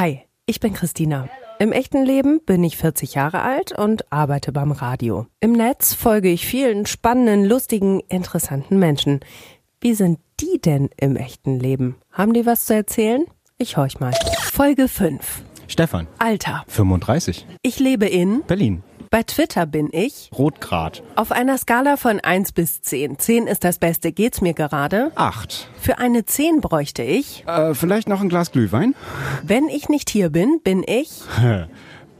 Hi, ich bin Christina. Im echten Leben bin ich 40 Jahre alt und arbeite beim Radio. Im Netz folge ich vielen spannenden, lustigen, interessanten Menschen. Wie sind die denn im echten Leben? Haben die was zu erzählen? Ich horch mal. Folge 5. Stefan. Alter. 35. Ich lebe in. Berlin. Bei Twitter bin ich. Rotgrad. Auf einer Skala von 1 bis 10. 10 ist das Beste. Geht's mir gerade? 8. Für eine 10 bräuchte ich. Äh, vielleicht noch ein Glas Glühwein? Wenn ich nicht hier bin, bin ich.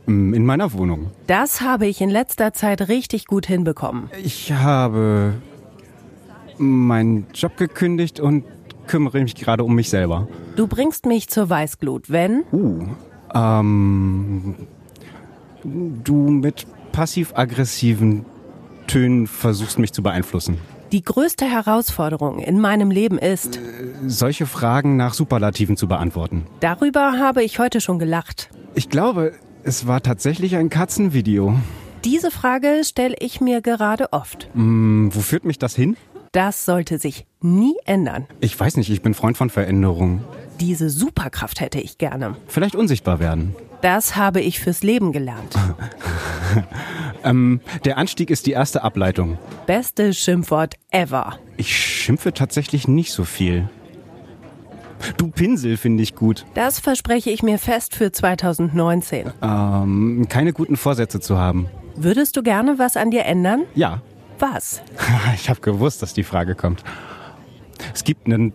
In meiner Wohnung. Das habe ich in letzter Zeit richtig gut hinbekommen. Ich habe meinen Job gekündigt und kümmere mich gerade um mich selber. Du bringst mich zur Weißglut, wenn. Uh. Ähm. Du mit passiv-aggressiven Tönen versuchst mich zu beeinflussen. Die größte Herausforderung in meinem Leben ist, Solche Fragen nach Superlativen zu beantworten. darüber habe ich heute schon gelacht. Ich glaube, es war tatsächlich ein Katzenvideo. Diese Frage stelle ich mir gerade oft. Hm, wo führt mich das hin? Das sollte sich nie ändern. Ich weiß nicht, ich bin Freund von Veränderung. Diese Superkraft hätte ich gerne. Vielleicht unsichtbar werden. Das habe ich fürs Leben gelernt. Ähm, der Anstieg ist die erste Ableitung. Beste Schimpfwort ever. Ich schimpfe tatsächlich nicht so viel. Du Pinsel finde ich gut. Das verspreche ich mir fest für 2019. Ähm, keine guten Vorsätze zu haben. Würdest du gerne was an dir ändern? Ja, Was? ich habe gewusst, dass die Frage kommt. Es gibt ein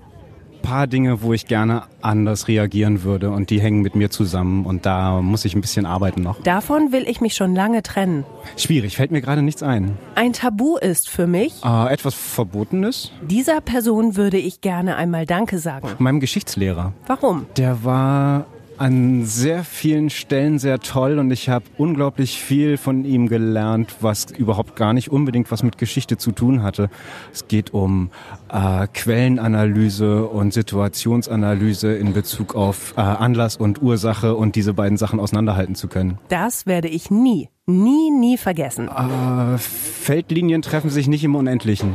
paar Dinge, wo ich gerne anders reagieren würde und die hängen mit mir zusammen und da muss ich ein bisschen arbeiten noch. Davon will ich mich schon lange trennen. Schwierig, fällt mir gerade nichts ein. Ein Tabu ist für mich, Äh, etwas Verbotenes? dieser Person würde ich gerne einmal Danke sagen. Meinem Geschichtslehrer. Warum? Der war an sehr vielen Stellen sehr toll und ich habe unglaublich viel von ihm gelernt, was überhaupt gar nicht unbedingt was mit Geschichte zu tun hatte. Es geht um äh, Quellenanalyse und Situationsanalyse in Bezug auf äh, Anlass und Ursache und diese beiden Sachen auseinanderhalten zu können. Das werde ich nie, nie, nie vergessen. Äh, Feldlinien treffen sich nicht im Unendlichen.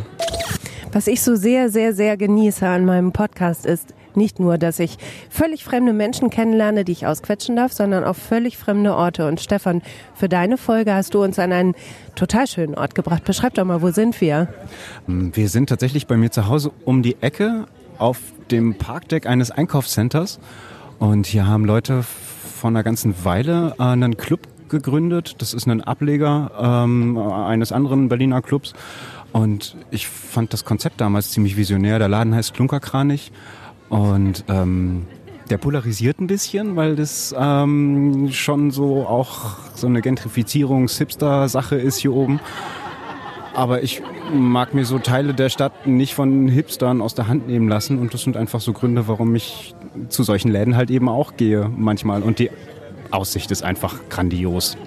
Was ich so sehr, sehr, sehr genieße an meinem Podcast ist nicht nur, dass ich völlig fremde Menschen kennenlerne, die ich ausquetschen darf, sondern auch völlig fremde Orte. Und Stefan, für deine Folge hast du uns an einen total schönen Ort gebracht. Beschreib doch mal, wo sind wir? Wir sind tatsächlich bei mir zu Hause um die Ecke auf dem Parkdeck eines Einkaufscenters. Und hier haben Leute vor einer ganzen Weile einen Club gegründet. Das ist ein Ableger ähm, eines anderen Berliner Clubs. Und ich fand das Konzept damals ziemlich visionär. Der Laden heißt Klunkerkranich. Und ähm, der polarisiert ein bisschen, weil das ähm, schon so auch so eine Gentrifizierungs-Hipster-Sache ist hier oben. Aber ich mag mir so Teile der Stadt nicht von Hipstern aus der Hand nehmen lassen. Und das sind einfach so Gründe, warum ich zu solchen Läden halt eben auch gehe manchmal. Und die Aussicht ist einfach grandios.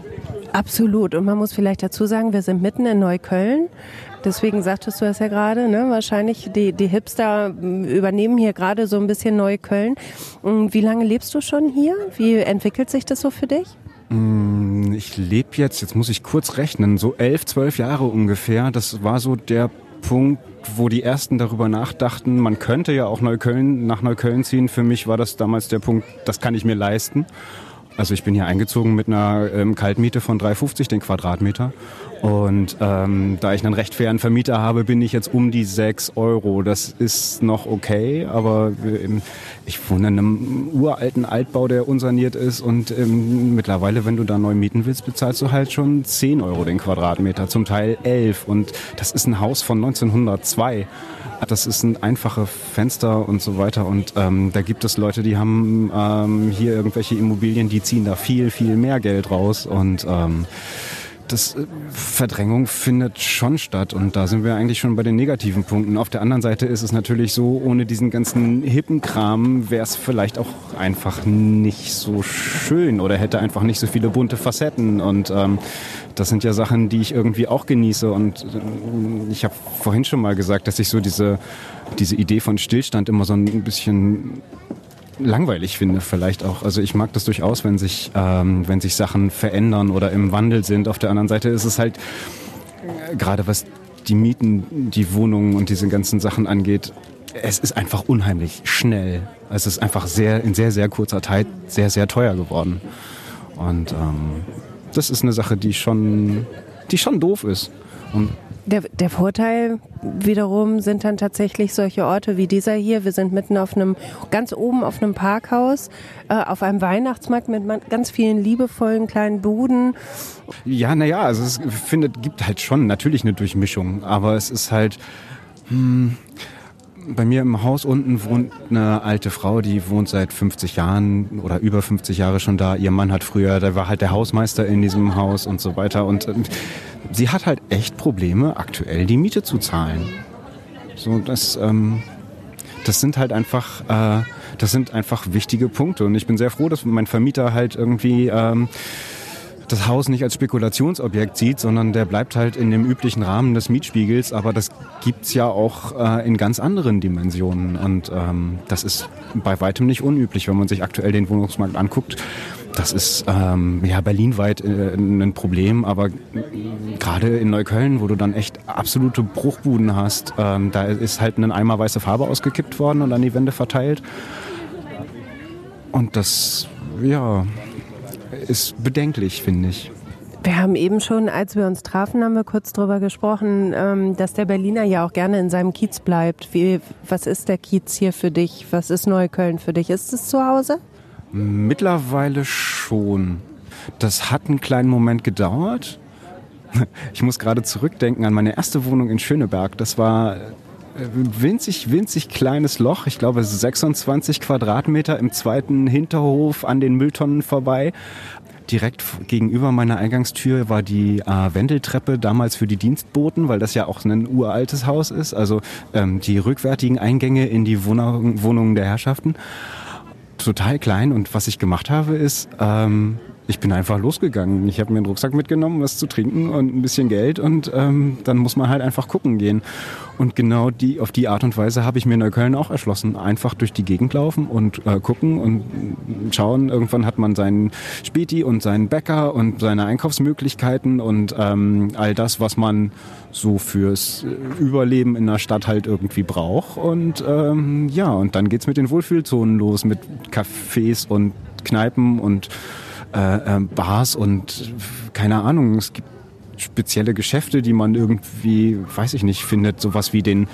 Absolut. Und man muss vielleicht dazu sagen, wir sind mitten in Neukölln. Deswegen sagtest du das ja gerade, ne? Wahrscheinlich die, die Hipster m, übernehmen hier gerade so ein bisschen Neukölln. M, Wie lange lebst du schon hier? Wie entwickelt sich das so für dich? Ich lebe jetzt, jetzt muss ich kurz rechnen, so elf, zwölf Jahre ungefähr. Das war so der Punkt, wo die ersten darüber nachdachten, man könnte ja auch Neukölln, nach Neukölln ziehen. Für mich war das damals der Punkt, das kann ich mir leisten. Also ich bin hier eingezogen mit einer ähm, Kaltmiete von 3,50 den Quadratmeter. Und ähm, da ich einen recht fairen Vermieter habe, bin ich jetzt um die 6 Euro. Das ist noch okay, aber ähm, ich wohne in einem uralten Altbau, der unsaniert ist. Und ähm, mittlerweile, wenn du da neu mieten willst, bezahlst du halt schon 10 Euro den Quadratmeter, zum Teil 11. Und das ist ein Haus von 1902. Das ist ein einfache Fenster und so weiter. Und ähm, da gibt es Leute, die haben ähm, hier irgendwelche Immobilien, die ziehen da viel, viel mehr Geld raus. Und ähm, das äh, Verdrängung findet schon statt und da sind wir eigentlich schon bei den negativen Punkten. Auf der anderen Seite ist es natürlich so, ohne diesen ganzen hippen Kram wäre es vielleicht auch einfach nicht so schön oder hätte einfach nicht so viele bunte Facetten und ähm, das sind ja Sachen, die ich irgendwie auch genieße und äh, ich habe vorhin schon mal gesagt, dass ich so diese, diese Idee von Stillstand immer so ein bisschen langweilig finde vielleicht auch. Also ich mag das durchaus, wenn sich, ähm, wenn sich Sachen verändern oder im Wandel sind. Auf der anderen Seite ist es halt, äh, gerade was die Mieten, die Wohnungen und diese ganzen Sachen angeht, es ist einfach unheimlich schnell. Es ist einfach sehr in sehr, sehr kurzer Zeit sehr, sehr teuer geworden. Und ähm, das ist eine Sache, die schon, die schon doof ist. Und der, der Vorteil wiederum sind dann tatsächlich solche Orte wie dieser hier. Wir sind mitten auf einem, ganz oben auf einem Parkhaus, äh, auf einem Weihnachtsmarkt mit ganz vielen liebevollen kleinen Buden. Ja, naja, also es findet, gibt halt schon natürlich eine Durchmischung, aber es ist halt, hm, bei mir im Haus unten wohnt eine alte Frau, die wohnt seit 50 Jahren oder über 50 Jahre schon da. Ihr Mann hat früher, der war halt der Hausmeister in diesem Haus und so weiter. Und äh, sie hat halt echt Probleme, aktuell die Miete zu zahlen. So, das, ähm, das sind halt einfach, äh, das sind einfach wichtige Punkte. Und ich bin sehr froh, dass mein Vermieter halt irgendwie ähm, das Haus nicht als Spekulationsobjekt sieht, sondern der bleibt halt in dem üblichen Rahmen des Mietspiegels. Aber das gibt's ja auch äh, in ganz anderen Dimensionen. Und ähm, das ist bei weitem nicht unüblich, wenn man sich aktuell den Wohnungsmarkt anguckt. Das ist ähm, ja berlinweit äh, ein Problem, aber gerade in Neukölln, wo du dann echt absolute Bruchbuden hast, ähm, da ist halt ein Eimer weiße Farbe ausgekippt worden und an die Wände verteilt. Und das, ja, ist bedenklich, finde ich. Wir haben eben schon, als wir uns trafen, haben wir kurz darüber gesprochen, ähm, dass der Berliner ja auch gerne in seinem Kiez bleibt. Wie, was ist der Kiez hier für dich? Was ist Neukölln für dich? Ist es zu Hause? Mittlerweile schon. Das hat einen kleinen Moment gedauert. Ich muss gerade zurückdenken an meine erste Wohnung in Schöneberg. Das war winzig, winzig kleines Loch. Ich glaube 26 Quadratmeter im zweiten Hinterhof an den Mülltonnen vorbei. Direkt gegenüber meiner Eingangstür war die äh, Wendeltreppe damals für die Dienstboten, weil das ja auch ein uraltes Haus ist. Also ähm, die rückwärtigen Eingänge in die Wohnung, Wohnungen der Herrschaften. Total klein. Und was ich gemacht habe ist, ähm, ich bin einfach losgegangen. Ich habe mir einen Rucksack mitgenommen, was zu trinken und ein bisschen Geld und ähm, dann muss man halt einfach gucken gehen. Und genau die, auf die Art und Weise habe ich mir Neukölln auch erschlossen. Einfach durch die Gegend laufen und äh, gucken und schauen. Irgendwann hat man seinen Späti und seinen Bäcker und seine Einkaufsmöglichkeiten und ähm, all das, was man so fürs Überleben in der Stadt halt irgendwie braucht. Und ähm, ja, und dann geht's mit den Wohlfühlzonen los, mit Cafés und Kneipen und äh, äh, Bars und keine Ahnung, es gibt spezielle Geschäfte, die man irgendwie, weiß ich nicht, findet. Sowas wie den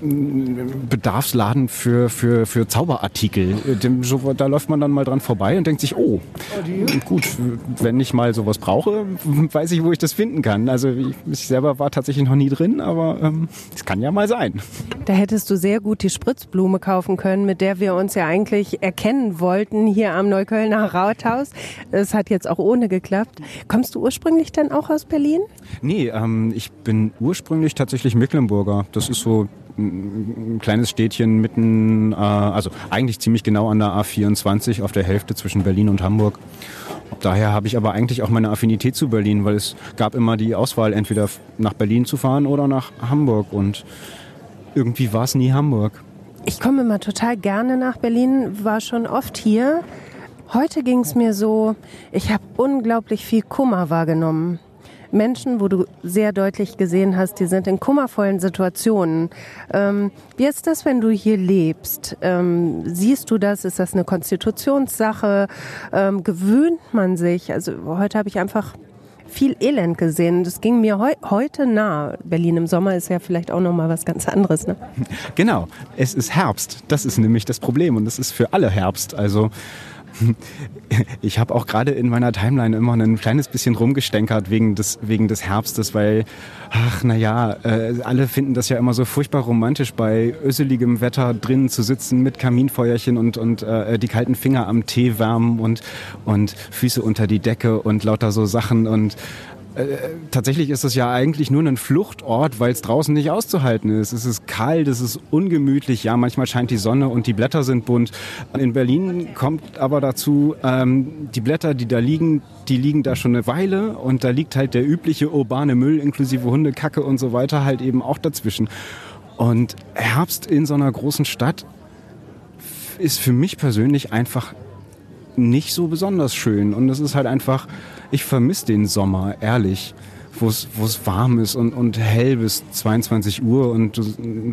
Bedarfsladen für, für, für Zauberartikel. da läuft man dann mal dran vorbei und denkt sich, oh, gut, wenn ich mal sowas brauche, weiß ich, wo ich das finden kann. Also ich selber war tatsächlich noch nie drin, aber ähm, es ähm, kann ja mal sein. Da hättest du sehr gut die Spritzblume kaufen können, mit der wir uns ja eigentlich erkennen wollten hier am Neuköllner Rathaus. Es hat jetzt auch ohne geklappt. Kommst du ursprünglich dann auch aus Berlin? Nee, ähm, ich bin ursprünglich tatsächlich Mecklenburger. Das ist so ein kleines Städtchen mitten, äh, also eigentlich ziemlich genau an der A24 auf der Hälfte zwischen Berlin und Hamburg. Daher habe ich aber eigentlich auch meine Affinität zu Berlin, weil es gab immer die Auswahl, entweder nach Berlin zu fahren oder nach Hamburg. Und irgendwie war es nie Hamburg. Ich komme immer total gerne nach Berlin, war schon oft hier. Heute ging es mir so, ich habe unglaublich viel Kummer wahrgenommen. Menschen, wo du sehr deutlich gesehen hast, die sind in kummervollen Situationen. Ähm, wie ist das, wenn du hier lebst? Ähm, siehst du das? Ist das eine Konstitutionssache? Ähm, gewöhnt man sich? Also heute habe ich einfach viel Elend gesehen. Das ging mir heu heute nah. Berlin im Sommer ist ja vielleicht auch noch mal was ganz anderes. Ne? Genau, es ist Herbst. Das ist nämlich das Problem und es ist für alle Herbst. Also ich habe auch gerade in meiner Timeline immer ein kleines bisschen rumgestänkert wegen des, wegen des Herbstes, weil, ach naja, äh, alle finden das ja immer so furchtbar romantisch, bei öseligem Wetter drinnen zu sitzen mit Kaminfeuerchen und, und äh, die kalten Finger am Tee wärmen und, und Füße unter die Decke und lauter so Sachen und äh, tatsächlich ist es ja eigentlich nur ein Fluchtort, weil es draußen nicht auszuhalten ist. Es ist kalt, es ist ungemütlich, ja, manchmal scheint die Sonne und die Blätter sind bunt. In Berlin kommt aber dazu, ähm, die Blätter, die da liegen, die liegen da schon eine Weile und da liegt halt der übliche urbane Müll inklusive Hundekacke und so weiter halt eben auch dazwischen. Und Herbst in so einer großen Stadt ist für mich persönlich einfach nicht so besonders schön. Und es ist halt einfach, ich vermisse den Sommer, ehrlich. wo es warm ist und, und hell bis 22 Uhr und du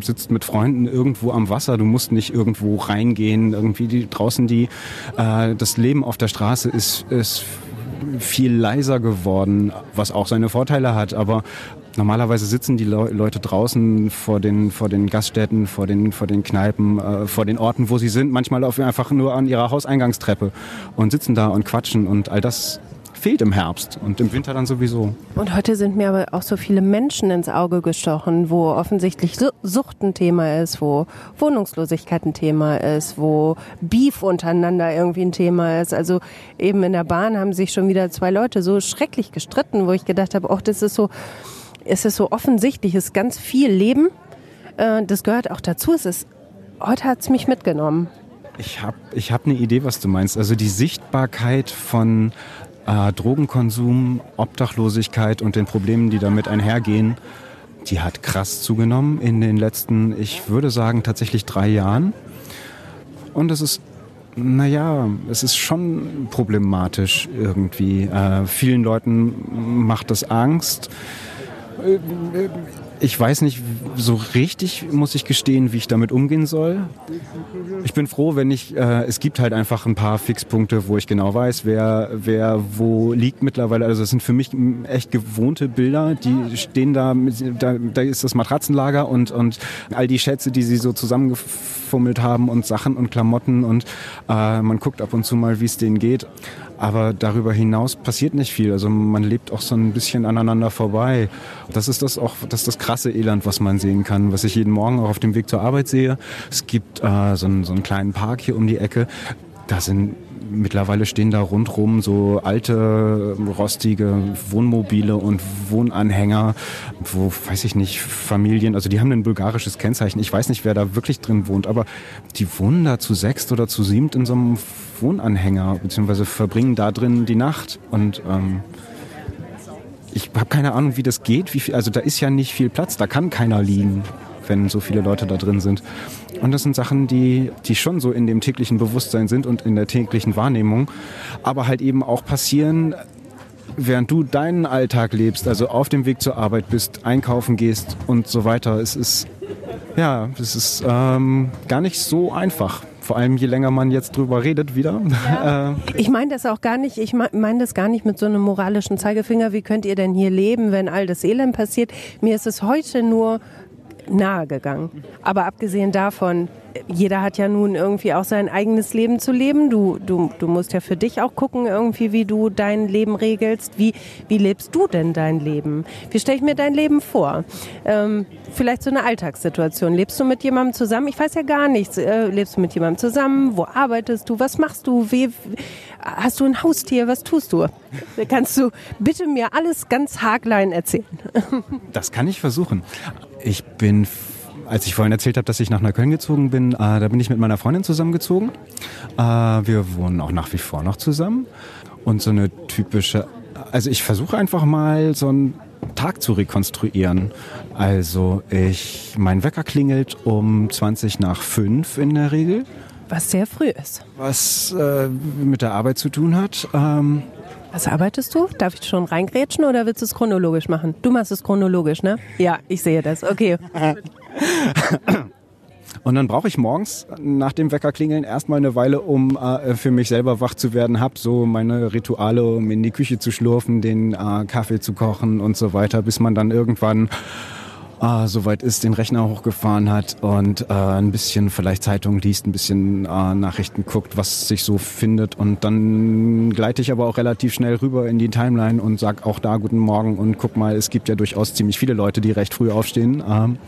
sitzt mit Freunden irgendwo am Wasser. Du musst nicht irgendwo reingehen. Irgendwie die, draußen die äh, das Leben auf der Straße ist, ist viel leiser geworden, was auch seine Vorteile hat. Aber Normalerweise sitzen die Le Leute draußen vor den, vor den Gaststätten, vor den, vor den Kneipen, äh, vor den Orten, wo sie sind, manchmal auf, einfach nur an ihrer Hauseingangstreppe und sitzen da und quatschen und all das fehlt im Herbst und im Winter dann sowieso. Und heute sind mir aber auch so viele Menschen ins Auge gestochen, wo offensichtlich Sucht ein Thema ist, wo Wohnungslosigkeit ein Thema ist, wo Beef untereinander irgendwie ein Thema ist. Also eben in der Bahn haben sich schon wieder zwei Leute so schrecklich gestritten, wo ich gedacht habe, auch das ist so, es ist so offensichtlich, es ist ganz viel Leben. Äh, das gehört auch dazu. Es ist, heute hat es mich mitgenommen. Ich habe ich hab eine Idee, was du meinst. Also die Sichtbarkeit von äh, Drogenkonsum, Obdachlosigkeit und den Problemen, die damit einhergehen, die hat krass zugenommen in den letzten, ich würde sagen, tatsächlich drei Jahren. Und es ist, naja, es ist schon problematisch irgendwie. Äh, vielen Leuten macht das Angst ich weiß nicht so richtig, muss ich gestehen, wie ich damit umgehen soll. Ich bin froh, wenn ich, äh, es gibt halt einfach ein paar Fixpunkte, wo ich genau weiß, wer, wer wo liegt mittlerweile. Also das sind für mich echt gewohnte Bilder, die stehen da, da, da ist das Matratzenlager und, und all die Schätze, die sie so zusammengefummelt haben und Sachen und Klamotten und äh, man guckt ab und zu mal, wie es denen geht. Aber darüber hinaus passiert nicht viel. Also man lebt auch so ein bisschen aneinander vorbei. Das ist das auch, das ist das krasse Elend, was man sehen kann, was ich jeden Morgen auch auf dem Weg zur Arbeit sehe. Es gibt äh, so, einen, so einen kleinen Park hier um die Ecke. Da sind mittlerweile stehen da rundrum so alte, rostige Wohnmobile und Wohnanhänger, wo, weiß ich nicht, Familien, also die haben ein bulgarisches Kennzeichen. Ich weiß nicht, wer da wirklich drin wohnt, aber die wohnen da zu sechst oder zu siebt in so einem Wohnanhänger, beziehungsweise verbringen da drin die Nacht. Und ähm, ich habe keine Ahnung, wie das geht. Wie viel, also da ist ja nicht viel Platz, da kann keiner liegen, wenn so viele Leute da drin sind. Und das sind Sachen, die, die schon so in dem täglichen Bewusstsein sind und in der täglichen Wahrnehmung, aber halt eben auch passieren, während du deinen Alltag lebst, also auf dem Weg zur Arbeit bist, einkaufen gehst und so weiter. Es ist, ja, es ist ähm, gar nicht so einfach. Vor allem je länger man jetzt drüber redet wieder. Ja. Äh, ich meine das auch gar nicht, ich meine das gar nicht mit so einem moralischen Zeigefinger, wie könnt ihr denn hier leben, wenn all das Elend passiert. Mir ist es heute nur nahegegangen. Aber abgesehen davon, jeder hat ja nun irgendwie auch sein eigenes Leben zu leben. Du, du, du musst ja für dich auch gucken, irgendwie, wie du dein Leben regelst. Wie, wie lebst du denn dein Leben? Wie stelle ich mir dein Leben vor? Ähm, vielleicht so eine Alltagssituation. Lebst du mit jemandem zusammen? Ich weiß ja gar nichts. Äh, lebst du mit jemandem zusammen? Wo arbeitest du? Was machst du? Wie, hast du ein Haustier? Was tust du? Kannst du bitte mir alles ganz haarklein erzählen? Das kann ich versuchen. Ich bin als ich vorhin erzählt habe, dass ich nach Neukölln gezogen bin, äh, da bin ich mit meiner Freundin zusammengezogen. Äh, wir wohnen auch nach wie vor noch zusammen. Und so eine typische, also ich versuche einfach mal so einen Tag zu rekonstruieren. Also ich, mein Wecker klingelt um 20 nach 5 in der Regel. Was sehr früh ist. Was äh, mit der Arbeit zu tun hat. Ähm, was arbeitest du? Darf ich schon reingrätschen oder willst du es chronologisch machen? Du machst es chronologisch, ne? Ja, ich sehe das. Okay. Und dann brauche ich morgens nach dem Weckerklingeln erstmal eine Weile, um äh, für mich selber wach zu werden. Hab so meine Rituale, um in die Küche zu schlurfen, den äh, Kaffee zu kochen und so weiter, bis man dann irgendwann äh, soweit ist, den Rechner hochgefahren hat und äh, ein bisschen vielleicht Zeitung liest, ein bisschen äh, Nachrichten guckt, was sich so findet. Und dann gleite ich aber auch relativ schnell rüber in die Timeline und sag auch da guten Morgen und guck mal, es gibt ja durchaus ziemlich viele Leute, die recht früh aufstehen. Ähm,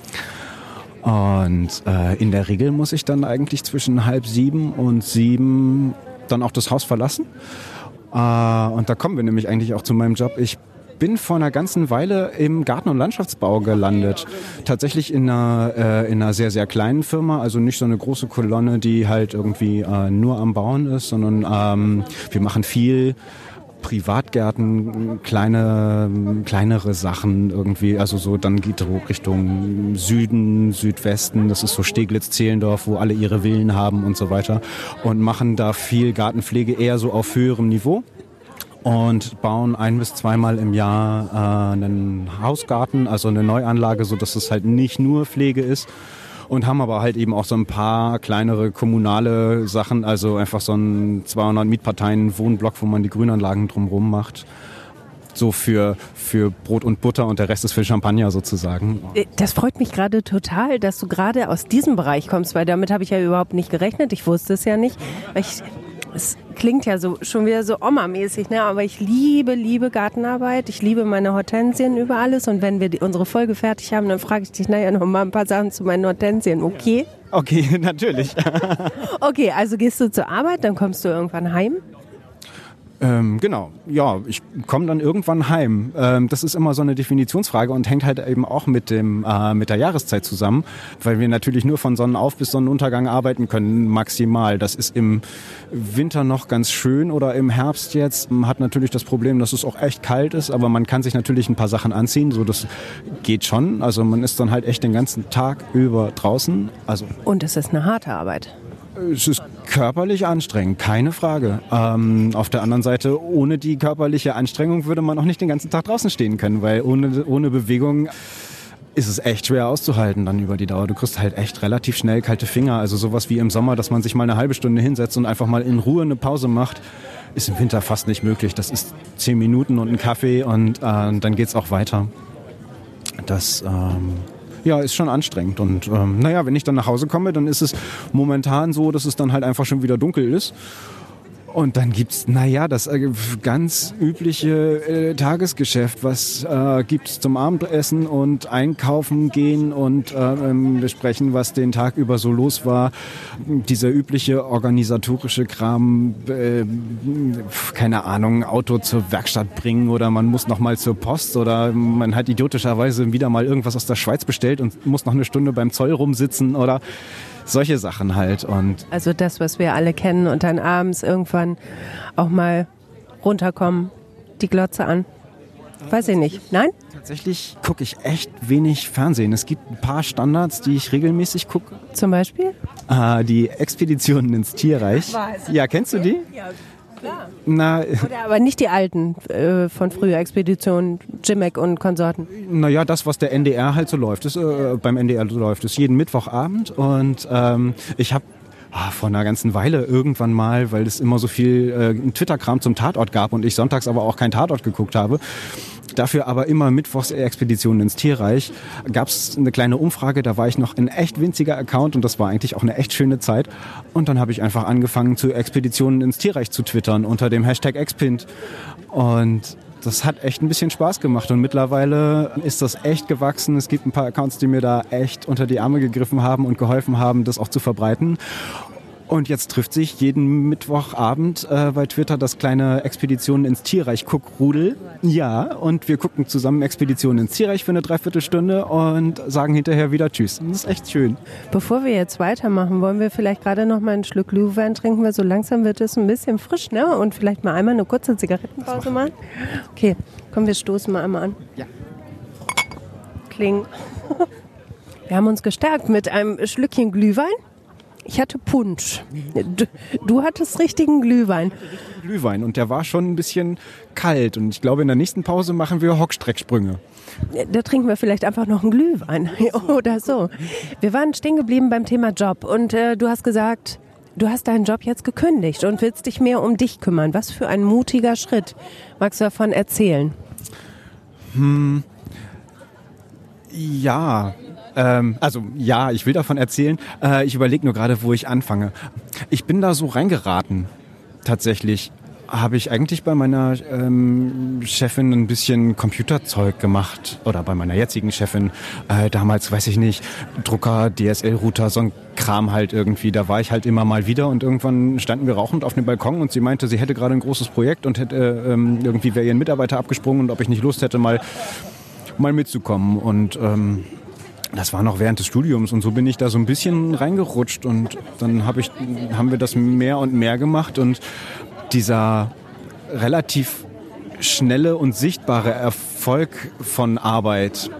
und äh, in der Regel muss ich dann eigentlich zwischen halb sieben und sieben dann auch das Haus verlassen. Äh, und da kommen wir nämlich eigentlich auch zu meinem Job. Ich bin vor einer ganzen Weile im Garten- und Landschaftsbau gelandet. Tatsächlich in einer, äh, in einer sehr, sehr kleinen Firma, also nicht so eine große Kolonne, die halt irgendwie äh, nur am Bauen ist, sondern ähm, wir machen viel Privatgärten, kleine, kleinere Sachen irgendwie, also so, dann geht es Richtung Süden, Südwesten, das ist so Steglitz-Zehlendorf, wo alle ihre Villen haben und so weiter und machen da viel Gartenpflege eher so auf höherem Niveau. und bauen ein bis zweimal im Jahr äh, einen Hausgarten, also eine Neuanlage, so dass es halt nicht nur Pflege ist und haben aber halt eben auch so ein paar kleinere kommunale Sachen, also einfach so ein 200 Mietparteien Wohnblock, wo man die Grünanlagen drumherum macht. So für, für Brot und Butter und der Rest ist für Champagner sozusagen. Äh, das freut mich gerade total, dass du gerade aus diesem Bereich kommst, weil damit habe ich ja überhaupt nicht gerechnet. Ich wusste es ja nicht. Ich es klingt ja so schon wieder so Oma-mäßig, ne? aber ich liebe, liebe Gartenarbeit. Ich liebe meine Hortensien über alles. Und wenn wir die, unsere Folge fertig haben, dann frage ich dich nachher noch mal ein paar Sachen zu meinen Hortensien, okay? Okay, natürlich. okay, also gehst du zur Arbeit, dann kommst du irgendwann heim ähm, genau, ja, ich komme dann irgendwann heim. Ähm, das ist immer so eine Definitionsfrage und hängt halt eben auch mit dem äh, mit der Jahreszeit zusammen, weil wir natürlich nur von Sonnenauf bis Sonnenuntergang arbeiten können maximal. Das ist im Winter noch ganz schön oder im Herbst jetzt man hat natürlich das Problem, dass es auch echt kalt ist, aber man kann sich natürlich ein paar Sachen anziehen, so das geht schon. Also man ist dann halt echt den ganzen Tag über draußen. Also und es ist eine harte Arbeit. Es ist körperlich anstrengend, keine Frage. Ähm, auf der anderen Seite, ohne die körperliche Anstrengung würde man auch nicht den ganzen Tag draußen stehen können, weil ohne, ohne Bewegung ist es echt schwer auszuhalten dann über die Dauer. Du kriegst halt echt relativ schnell kalte Finger. Also sowas wie im Sommer, dass man sich mal eine halbe Stunde hinsetzt und einfach mal in Ruhe eine Pause macht, ist im Winter fast nicht möglich. Das ist zehn Minuten und ein Kaffee und äh, dann geht's auch weiter. Das ähm, ja, ist schon anstrengend. Und ähm, naja, wenn ich dann nach Hause komme, dann ist es momentan so, dass es dann halt einfach schon wieder dunkel ist. Und dann gibt's, naja, das äh, ganz übliche äh, Tagesgeschäft. Was äh, gibt's zum Abendessen und einkaufen gehen und äh, ähm, besprechen, was den Tag über so los war. Dieser übliche organisatorische Kram, äh, keine Ahnung, Auto zur Werkstatt bringen oder man muss noch mal zur Post oder man hat idiotischerweise wieder mal irgendwas aus der Schweiz bestellt und muss noch eine Stunde beim Zoll rumsitzen oder solche Sachen halt. Und also das, was wir alle kennen und dann abends irgendwann auch mal runterkommen, die Glotze an. Weiß ich nicht. Nein? Tatsächlich gucke ich echt wenig Fernsehen. Es gibt ein paar Standards, die ich regelmäßig gucke. Zum Beispiel? Ah, die Expeditionen ins Tierreich. Ja, kennst du die? Ja, Klar. Na, Oder aber nicht die alten äh, von früher, Expeditionen, Jimmick und Konsorten. Naja, das, was der NDR halt so läuft, ist, äh, beim NDR läuft, ist jeden Mittwochabend und ähm, ich habe ah, vor einer ganzen Weile irgendwann mal, weil es immer so viel äh, Twitter-Kram zum Tatort gab und ich sonntags aber auch kein Tatort geguckt habe, Dafür aber immer Mittwochs Expeditionen ins Tierreich. Gab es eine kleine Umfrage, da war ich noch ein echt winziger Account und das war eigentlich auch eine echt schöne Zeit. Und dann habe ich einfach angefangen, zu Expeditionen ins Tierreich zu twittern unter dem Hashtag Expint. Und das hat echt ein bisschen Spaß gemacht und mittlerweile ist das echt gewachsen. Es gibt ein paar Accounts, die mir da echt unter die Arme gegriffen haben und geholfen haben, das auch zu verbreiten. Und jetzt trifft sich jeden Mittwochabend äh, bei Twitter das kleine Expeditionen ins Tierreich Guckrudel. Ja, und wir gucken zusammen Expeditionen ins Tierreich für eine Dreiviertelstunde und sagen hinterher wieder Tschüss. Das ist echt schön. Bevor wir jetzt weitermachen, wollen wir vielleicht gerade noch mal einen Schluck Glühwein trinken, weil so langsam wird es ein bisschen frisch, ne? Und vielleicht mal einmal eine kurze Zigarettenpause machen. Okay, komm, wir stoßen mal einmal an. Ja. Kling. Wir haben uns gestärkt mit einem Schlückchen Glühwein. Ich hatte Punsch. Du, du hattest richtigen Glühwein. Glühwein und der war schon ein bisschen kalt. Und ich glaube, in der nächsten Pause machen wir Hockstrecksprünge. Da trinken wir vielleicht einfach noch einen Glühwein oder so. Wir waren stehen geblieben beim Thema Job und äh, du hast gesagt, du hast deinen Job jetzt gekündigt und willst dich mehr um dich kümmern. Was für ein mutiger Schritt. Magst du davon erzählen? Hm. Ja, ähm, also ja, ich will davon erzählen. Äh, ich überlege nur gerade, wo ich anfange. Ich bin da so reingeraten, tatsächlich habe ich eigentlich bei meiner ähm, Chefin ein bisschen Computerzeug gemacht. Oder bei meiner jetzigen Chefin. Äh, damals weiß ich nicht Drucker DSL-Router so ein Kram halt irgendwie. Da war ich halt immer mal wieder und irgendwann standen wir rauchend auf dem Balkon und sie meinte sie hätte gerade ein großes Projekt und hätte ähm, irgendwie wäre ihren Mitarbeiter abgesprungen und ob ich nicht Lust hätte mal mal mitzukommen. Und ähm, das war noch während des Studiums und so bin ich da so ein bisschen reingerutscht und dann hab ich, haben wir das mehr und mehr gemacht und dieser relativ schnelle und sichtbare Erfolg von Arbeit,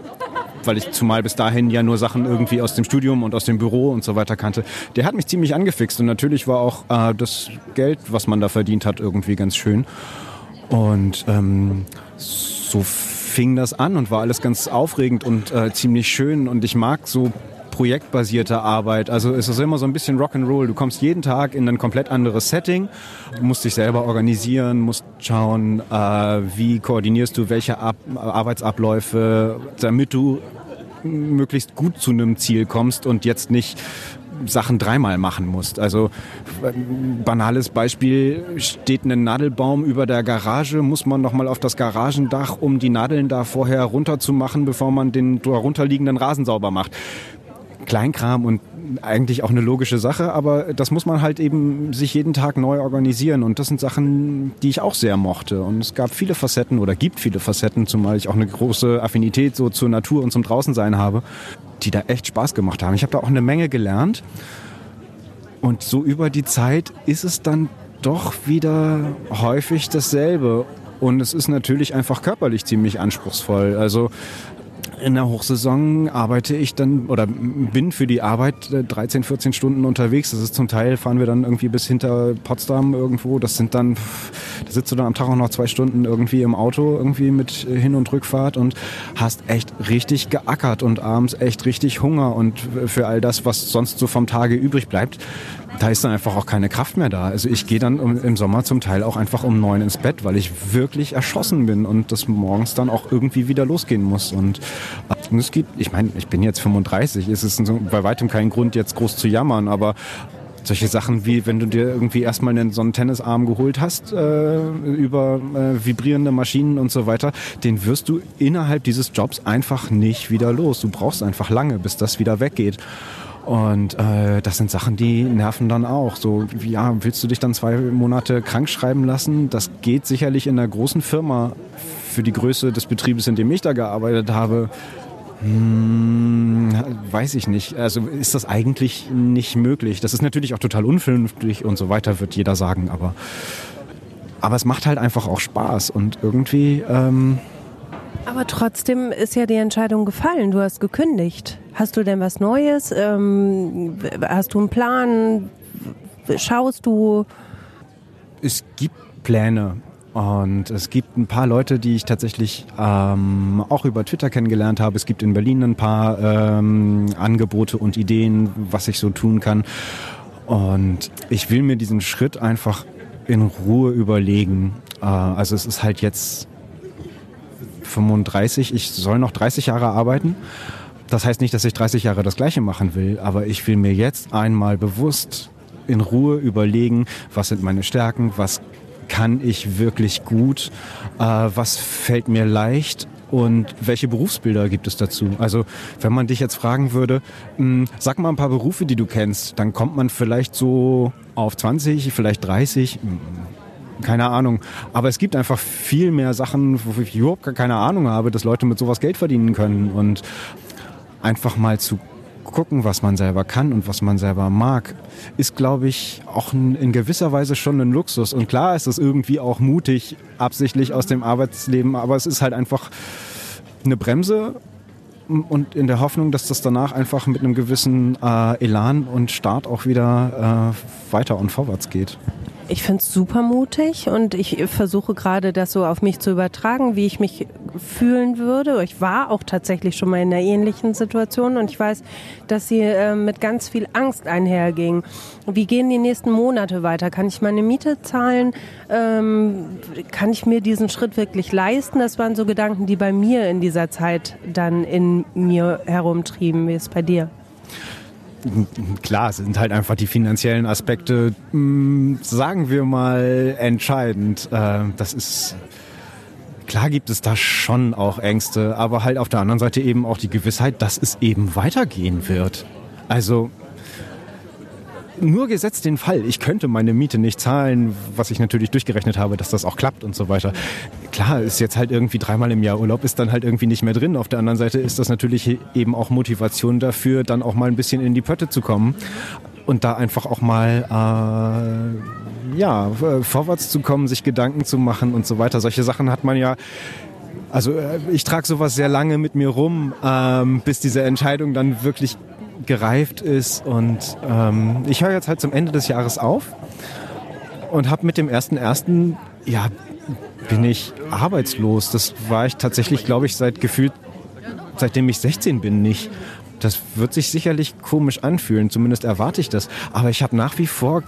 weil ich zumal bis dahin ja nur Sachen irgendwie aus dem Studium und aus dem Büro und so weiter kannte, der hat mich ziemlich angefixt und natürlich war auch äh, das Geld, was man da verdient hat, irgendwie ganz schön. Und ähm, so fing das an und war alles ganz aufregend und äh, ziemlich schön. Und ich mag so projektbasierte Arbeit. Also es ist immer so ein bisschen Rock'n'Roll. Du kommst jeden Tag in ein komplett anderes Setting, musst dich selber organisieren, musst schauen, äh, wie koordinierst du welche Ab Arbeitsabläufe, damit du möglichst gut zu einem Ziel kommst und jetzt nicht Sachen dreimal machen musst. Also banales Beispiel, steht ein Nadelbaum über der Garage, muss man noch mal auf das Garagendach, um die Nadeln da vorher runterzumachen, bevor man den darunterliegenden Rasen sauber macht. Kleinkram und eigentlich auch eine logische Sache, aber das muss man halt eben sich jeden Tag neu organisieren und das sind Sachen, die ich auch sehr mochte und es gab viele Facetten oder gibt viele Facetten, zumal ich auch eine große Affinität so zur Natur und zum Draußensein habe, die da echt Spaß gemacht haben. Ich habe da auch eine Menge gelernt und so über die Zeit ist es dann doch wieder häufig dasselbe und es ist natürlich einfach körperlich ziemlich anspruchsvoll. Also in der Hochsaison arbeite ich dann oder bin für die Arbeit 13, äh, 14 Stunden unterwegs. Das ist zum Teil fahren wir dann irgendwie bis hinter Potsdam irgendwo. Das sind dann, da sitzt du dann am Tag auch noch zwei Stunden irgendwie im Auto irgendwie mit Hin- und Rückfahrt und hast echt richtig geackert und abends echt richtig Hunger und für all das, was sonst so vom Tage übrig bleibt, da ist dann einfach auch keine Kraft mehr da. Also ich gehe dann im Sommer zum Teil auch einfach um neun ins Bett, weil ich wirklich erschossen bin und das morgens dann auch irgendwie wieder losgehen muss. Und, und es gibt, ich meine, ich bin jetzt 35, es ist bei weitem kein Grund, jetzt groß zu jammern, aber solche Sachen wie, wenn du dir irgendwie erstmal einen, so einen Tennisarm geholt hast äh, über äh, vibrierende Maschinen und so weiter, den wirst du innerhalb dieses Jobs einfach nicht wieder los. Du brauchst einfach lange, bis das wieder weggeht. Und äh, das sind Sachen, die nerven dann auch. So, ja, willst du dich dann zwei Monate krank schreiben lassen? Das geht sicherlich in einer großen Firma für die Größe des Betriebes, in dem ich da gearbeitet habe. Hm, weiß ich nicht. Also ist das eigentlich nicht möglich. Das ist natürlich auch total unvernünftig und so weiter, wird jeder sagen, aber, aber es macht halt einfach auch Spaß und irgendwie. Ähm, aber trotzdem ist ja die Entscheidung gefallen. Du hast gekündigt. Hast du denn was Neues? Ähm, hast du einen Plan? Schaust du? Es gibt Pläne. Und es gibt ein paar Leute, die ich tatsächlich ähm, auch über Twitter kennengelernt habe. Es gibt in Berlin ein paar ähm, Angebote und Ideen, was ich so tun kann. Und ich will mir diesen Schritt einfach in Ruhe überlegen. Äh, also es ist halt jetzt 35, ich soll noch 30 Jahre arbeiten. Das heißt nicht, dass ich 30 Jahre das Gleiche machen will, aber ich will mir jetzt einmal bewusst in Ruhe überlegen, was sind meine Stärken, was kann ich wirklich gut, äh, was fällt mir leicht und welche Berufsbilder gibt es dazu? Also wenn man dich jetzt fragen würde, mh, hm, sag mal ein paar Berufe, die du kennst, dann kommt man vielleicht so auf 20, vielleicht 30 keine Ahnung. Aber es gibt einfach viel mehr Sachen, wo ich überhaupt keine Ahnung habe, dass Leute mit sowas Geld verdienen können. Und einfach mal zu gucken, was man selber kann und was man selber mag, ist, glaube ich, auch in gewisser Weise schon ein Luxus. Und klar ist es irgendwie auch mutig, absichtlich aus dem Arbeitsleben, aber es ist halt einfach eine Bremse und in der Hoffnung, dass das danach einfach mit einem gewissen äh, Elan und Start auch wieder äh, weiter und vorwärts geht. Ich finde es super mutig und ich versuche gerade das so auf mich zu übertragen, wie ich mich fühlen würde. Ich war auch tatsächlich schon mal in einer ähnlichen Situation und ich weiß, dass sie äh, mit ganz viel Angst einherging. Wie gehen die nächsten Monate weiter? Kann ich meine Miete zahlen? Ähm, kann ich mir diesen Schritt wirklich leisten? Das waren so Gedanken, die bei mir in dieser Zeit dann in mir herumtrieben. Wie ist es bei dir? Klar, sind halt einfach die finanziellen Aspekte, hm, sagen wir mal, entscheidend. Äh, das ist klar gibt es da schon auch Ängste, aber halt auf der anderen Seite eben auch die Gewissheit, dass es eben weitergehen wird. Also nur gesetzt den Fall, ich könnte meine Miete nicht zahlen, was ich natürlich durchgerechnet habe, dass das auch klappt und so weiter. Klar, ist jetzt halt irgendwie dreimal im Jahr Urlaub, ist dann halt irgendwie nicht mehr drin. Auf der anderen Seite ist das natürlich eben auch Motivation dafür, dann auch mal ein bisschen in die Pötte zu kommen und da einfach auch mal äh, ja vorwärts zu kommen, sich Gedanken zu machen und so weiter. Solche Sachen hat man ja also äh, ich trage sowas sehr lange mit mir rum, ähm, bis diese Entscheidung dann wirklich gereift ist. Und ähm, ich höre jetzt halt zum Ende des Jahres auf und habe mit dem ersten ersten ja, bin ich arbeitslos. Das war ich tatsächlich, glaube ich, seit gefühlt, seitdem ich 16 bin, nicht. Das wird sich sicherlich komisch anfühlen, zumindest erwarte ich das. Aber ich habe nach wie vor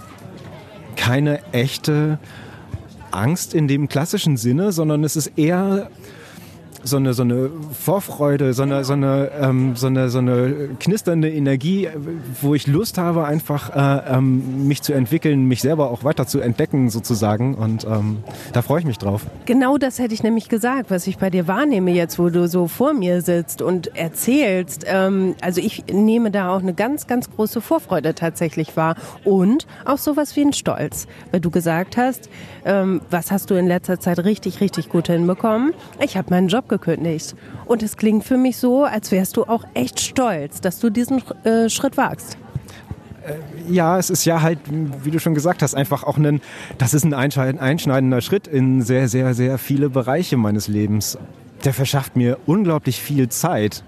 keine echte Angst in dem klassischen Sinne, sondern es ist eher so eine, so eine Vorfreude, so eine, so, eine, ähm, so, eine, so eine knisternde Energie, wo ich Lust habe, einfach äh, ähm, mich zu entwickeln, mich selber auch weiter zu entdecken sozusagen. Und ähm, da freue ich mich drauf. Genau das hätte ich nämlich gesagt, was ich bei dir wahrnehme jetzt, wo du so vor mir sitzt und erzählst. Ähm, also ich nehme da auch eine ganz, ganz große Vorfreude tatsächlich wahr und auch sowas wie ein Stolz, weil du gesagt hast, ähm, was hast du in letzter Zeit richtig, richtig gut hinbekommen? Ich habe meinen Job gekündigt. Und es klingt für mich so, als wärst du auch echt stolz, dass du diesen äh, Schritt wagst. Äh, ja, es ist ja halt, wie du schon gesagt hast, einfach auch ein, das ist ein einschneidender Schritt in sehr, sehr, sehr viele Bereiche meines Lebens. Der verschafft mir unglaublich viel Zeit.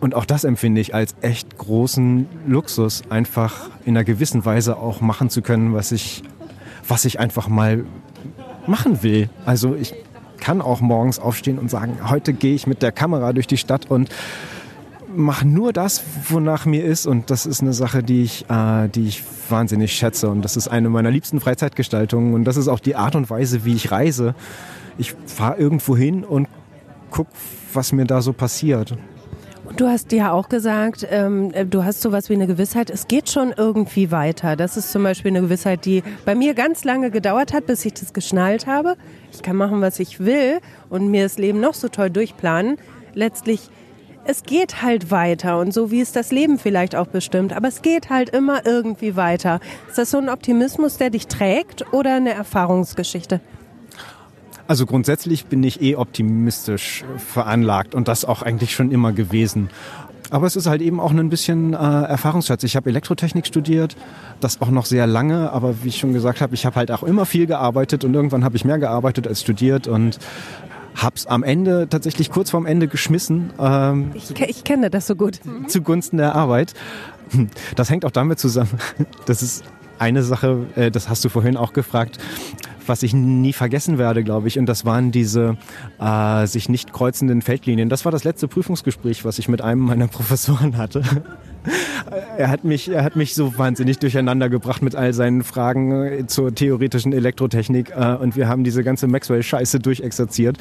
Und auch das empfinde ich als echt großen Luxus, einfach in einer gewissen Weise auch machen zu können, was ich, was ich einfach mal machen will. Also ich kann auch morgens aufstehen und sagen, heute gehe ich mit der Kamera durch die Stadt und mache nur das, wonach mir ist. Und das ist eine Sache, die ich, äh, die ich wahnsinnig schätze. Und das ist eine meiner liebsten Freizeitgestaltungen. Und das ist auch die Art und Weise, wie ich reise. Ich fahre irgendwo hin und gucke, was mir da so passiert. Du hast ja auch gesagt, ähm, du hast sowas wie eine Gewissheit, es geht schon irgendwie weiter. Das ist zum Beispiel eine Gewissheit, die bei mir ganz lange gedauert hat, bis ich das geschnallt habe. Ich kann machen, was ich will und mir das Leben noch so toll durchplanen. Letztlich, es geht halt weiter und so wie es das Leben vielleicht auch bestimmt, aber es geht halt immer irgendwie weiter. Ist das so ein Optimismus, der dich trägt oder eine Erfahrungsgeschichte? Also grundsätzlich bin ich eh optimistisch veranlagt und das auch eigentlich schon immer gewesen. Aber es ist halt eben auch ein bisschen äh, Erfahrungsschatz. Ich habe Elektrotechnik studiert, das auch noch sehr lange, aber wie ich schon gesagt habe, ich habe halt auch immer viel gearbeitet und irgendwann habe ich mehr gearbeitet als studiert und hab's am Ende tatsächlich kurz vorm Ende geschmissen. Ähm, ich, ich kenne das so gut. Zugunsten der Arbeit. Das hängt auch damit zusammen, das ist eine Sache, äh, das hast du vorhin auch gefragt, was ich nie vergessen werde, glaube ich. Und das waren diese äh, sich nicht kreuzenden Feldlinien. Das war das letzte Prüfungsgespräch, was ich mit einem meiner Professoren hatte. er hat mich, er hat mich so wahnsinnig durcheinander gebracht mit all seinen Fragen äh, zur theoretischen Elektrotechnik. Äh, und wir haben diese ganze Maxwell-Scheiße durchexerziert.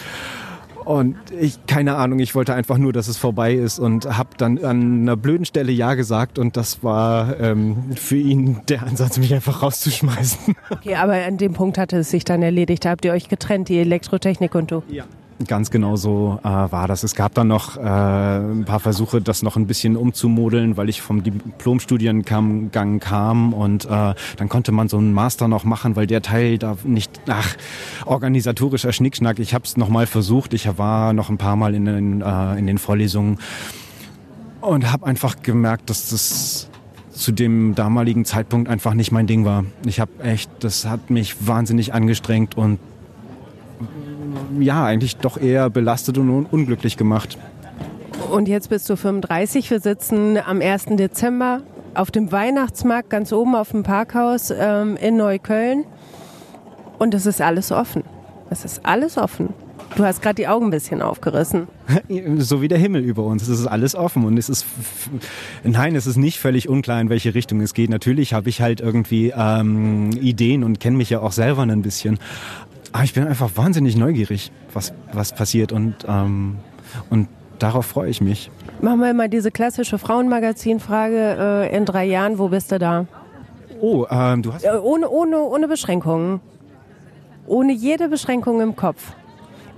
Und ich, keine Ahnung, ich wollte einfach nur, dass es vorbei ist und habe dann an einer blöden Stelle Ja gesagt und das war ähm, für ihn der Ansatz, mich einfach rauszuschmeißen. Okay, aber an dem Punkt hatte es sich dann erledigt. Da habt ihr euch getrennt, die Elektrotechnik und du? Ja. Ganz genau so äh, war das. Es gab dann noch äh, ein paar Versuche, das noch ein bisschen umzumodeln, weil ich vom Diplomstudiengang kam und äh, dann konnte man so einen Master noch machen, weil der Teil da nicht, ach, organisatorischer Schnickschnack. Ich habe es nochmal versucht. Ich war noch ein paar Mal in den, äh, in den Vorlesungen und habe einfach gemerkt, dass das zu dem damaligen Zeitpunkt einfach nicht mein Ding war. Ich habe echt, das hat mich wahnsinnig angestrengt und ja, eigentlich doch eher belastet und unglücklich gemacht. Und jetzt bist du 35. Wir sitzen am 1. Dezember auf dem Weihnachtsmarkt ganz oben auf dem Parkhaus ähm, in Neukölln. Und es ist alles offen. Es ist alles offen. Du hast gerade die Augen ein bisschen aufgerissen. So wie der Himmel über uns. Es ist alles offen und es ist, nein, es ist nicht völlig unklar, in welche Richtung es geht. Natürlich habe ich halt irgendwie ähm, Ideen und kenne mich ja auch selber ein bisschen. Aber ich bin einfach wahnsinnig neugierig, was, was passiert und, ähm, und darauf freue ich mich. Machen wir mal diese klassische Frauenmagazin-Frage. Äh, in drei Jahren, wo bist du da? Oh, ähm, du hast... Äh, ohne, ohne, ohne Beschränkungen. Ohne jede Beschränkung im Kopf.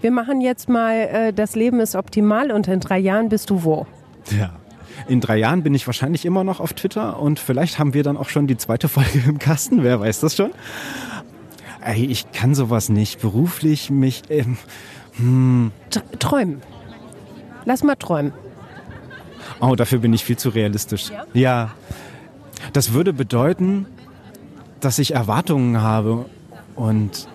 Wir machen jetzt mal, äh, das Leben ist optimal und in drei Jahren bist du wo? Ja. In drei Jahren bin ich wahrscheinlich immer noch auf Twitter und vielleicht haben wir dann auch schon die zweite Folge im Kasten, wer weiß das schon. Ey, ich kann sowas nicht. Beruflich mich. Ähm, hm. Träumen. Lass mal träumen. Oh, dafür bin ich viel zu realistisch. Ja? Das würde bedeuten, dass ich Erwartungen habe und.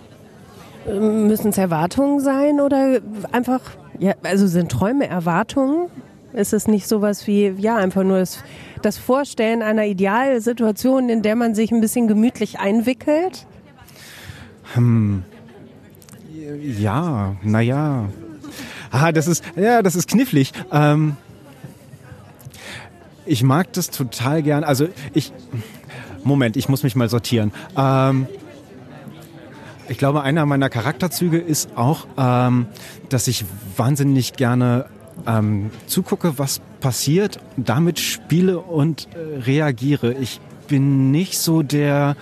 Müssen es Erwartungen sein oder einfach, ja, also sind Träume Erwartungen? Ist es nicht sowas wie, ja, einfach nur das, das Vorstellen einer Idealsituation, in der man sich ein bisschen gemütlich einwickelt? Hm. Ja, naja. Ah, das ist, ja, das ist knifflig. Ähm, ich mag das total gern. Also ich, Moment, ich muss mich mal sortieren. Ähm, ich glaube, einer meiner Charakterzüge ist auch, ähm, dass ich wahnsinnig gerne ähm, zugucke, was passiert, damit spiele und äh, reagiere. Ich bin nicht so der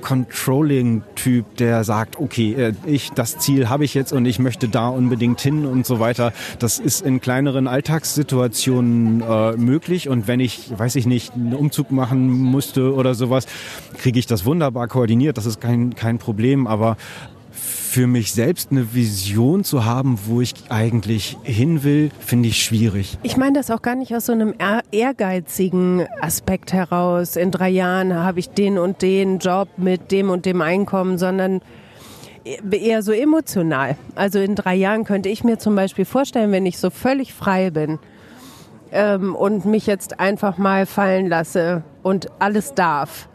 Controlling-Typ, der sagt, okay, äh, ich das Ziel habe ich jetzt und ich möchte da unbedingt hin und so weiter. Das ist in kleineren Alltagssituationen äh, möglich und wenn ich, weiß ich nicht, einen Umzug machen musste oder sowas, kriege ich das wunderbar koordiniert. Das ist kein kein Problem. Aber für mich selbst eine Vision zu haben, wo ich eigentlich hin will, finde ich schwierig. Ich meine das auch gar nicht aus so einem ehrgeizigen Aspekt heraus. In drei Jahren habe ich den und den Job mit dem und dem Einkommen, sondern eher so emotional. Also in drei Jahren könnte ich mir zum Beispiel vorstellen, wenn ich so völlig frei bin ähm, und mich jetzt einfach mal fallen lasse und alles darf,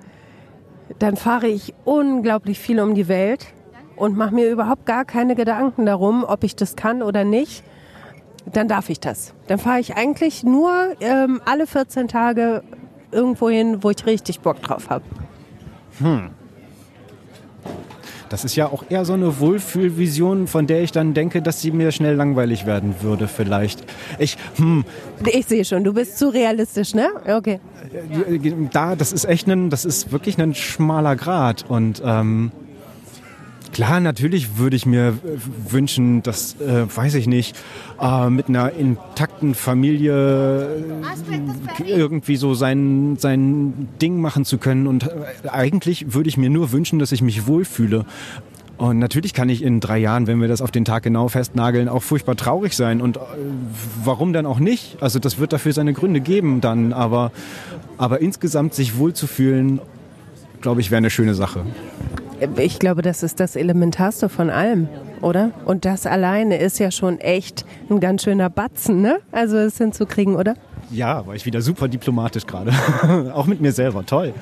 dann fahre ich unglaublich viel um die Welt und mache mir überhaupt gar keine Gedanken darum, ob ich das kann oder nicht, dann darf ich das. Dann fahre ich eigentlich nur ähm, alle 14 Tage irgendwo hin, wo ich richtig Bock drauf habe. Hm. Das ist ja auch eher so eine Wohlfühlvision, von der ich dann denke, dass sie mir schnell langweilig werden würde, vielleicht. Ich, hm. Ich sehe schon, du bist zu realistisch, ne? Okay. Da, das ist echt ein, das ist wirklich ein schmaler Grad und ähm, Klar, natürlich würde ich mir äh, wünschen, dass, äh, weiß ich nicht, äh, mit einer intakten Familie äh, irgendwie so sein, sein Ding machen zu können. Und äh, eigentlich würde ich mir nur wünschen, dass ich mich wohlfühle. Und natürlich kann ich in drei Jahren, wenn wir das auf den Tag genau festnageln, auch furchtbar traurig sein. Und warum dann auch nicht? Also das wird dafür seine Gründe geben dann. Aber, aber insgesamt sich wohlzufühlen, glaube ich, wäre eine schöne Sache. Ich glaube, das ist das Elementarste von allem, oder? Und das alleine ist ja schon echt ein ganz schöner Batzen, ne? Also es hinzukriegen, oder? Ja, war ich wieder super diplomatisch gerade. Auch mit mir selber, toll.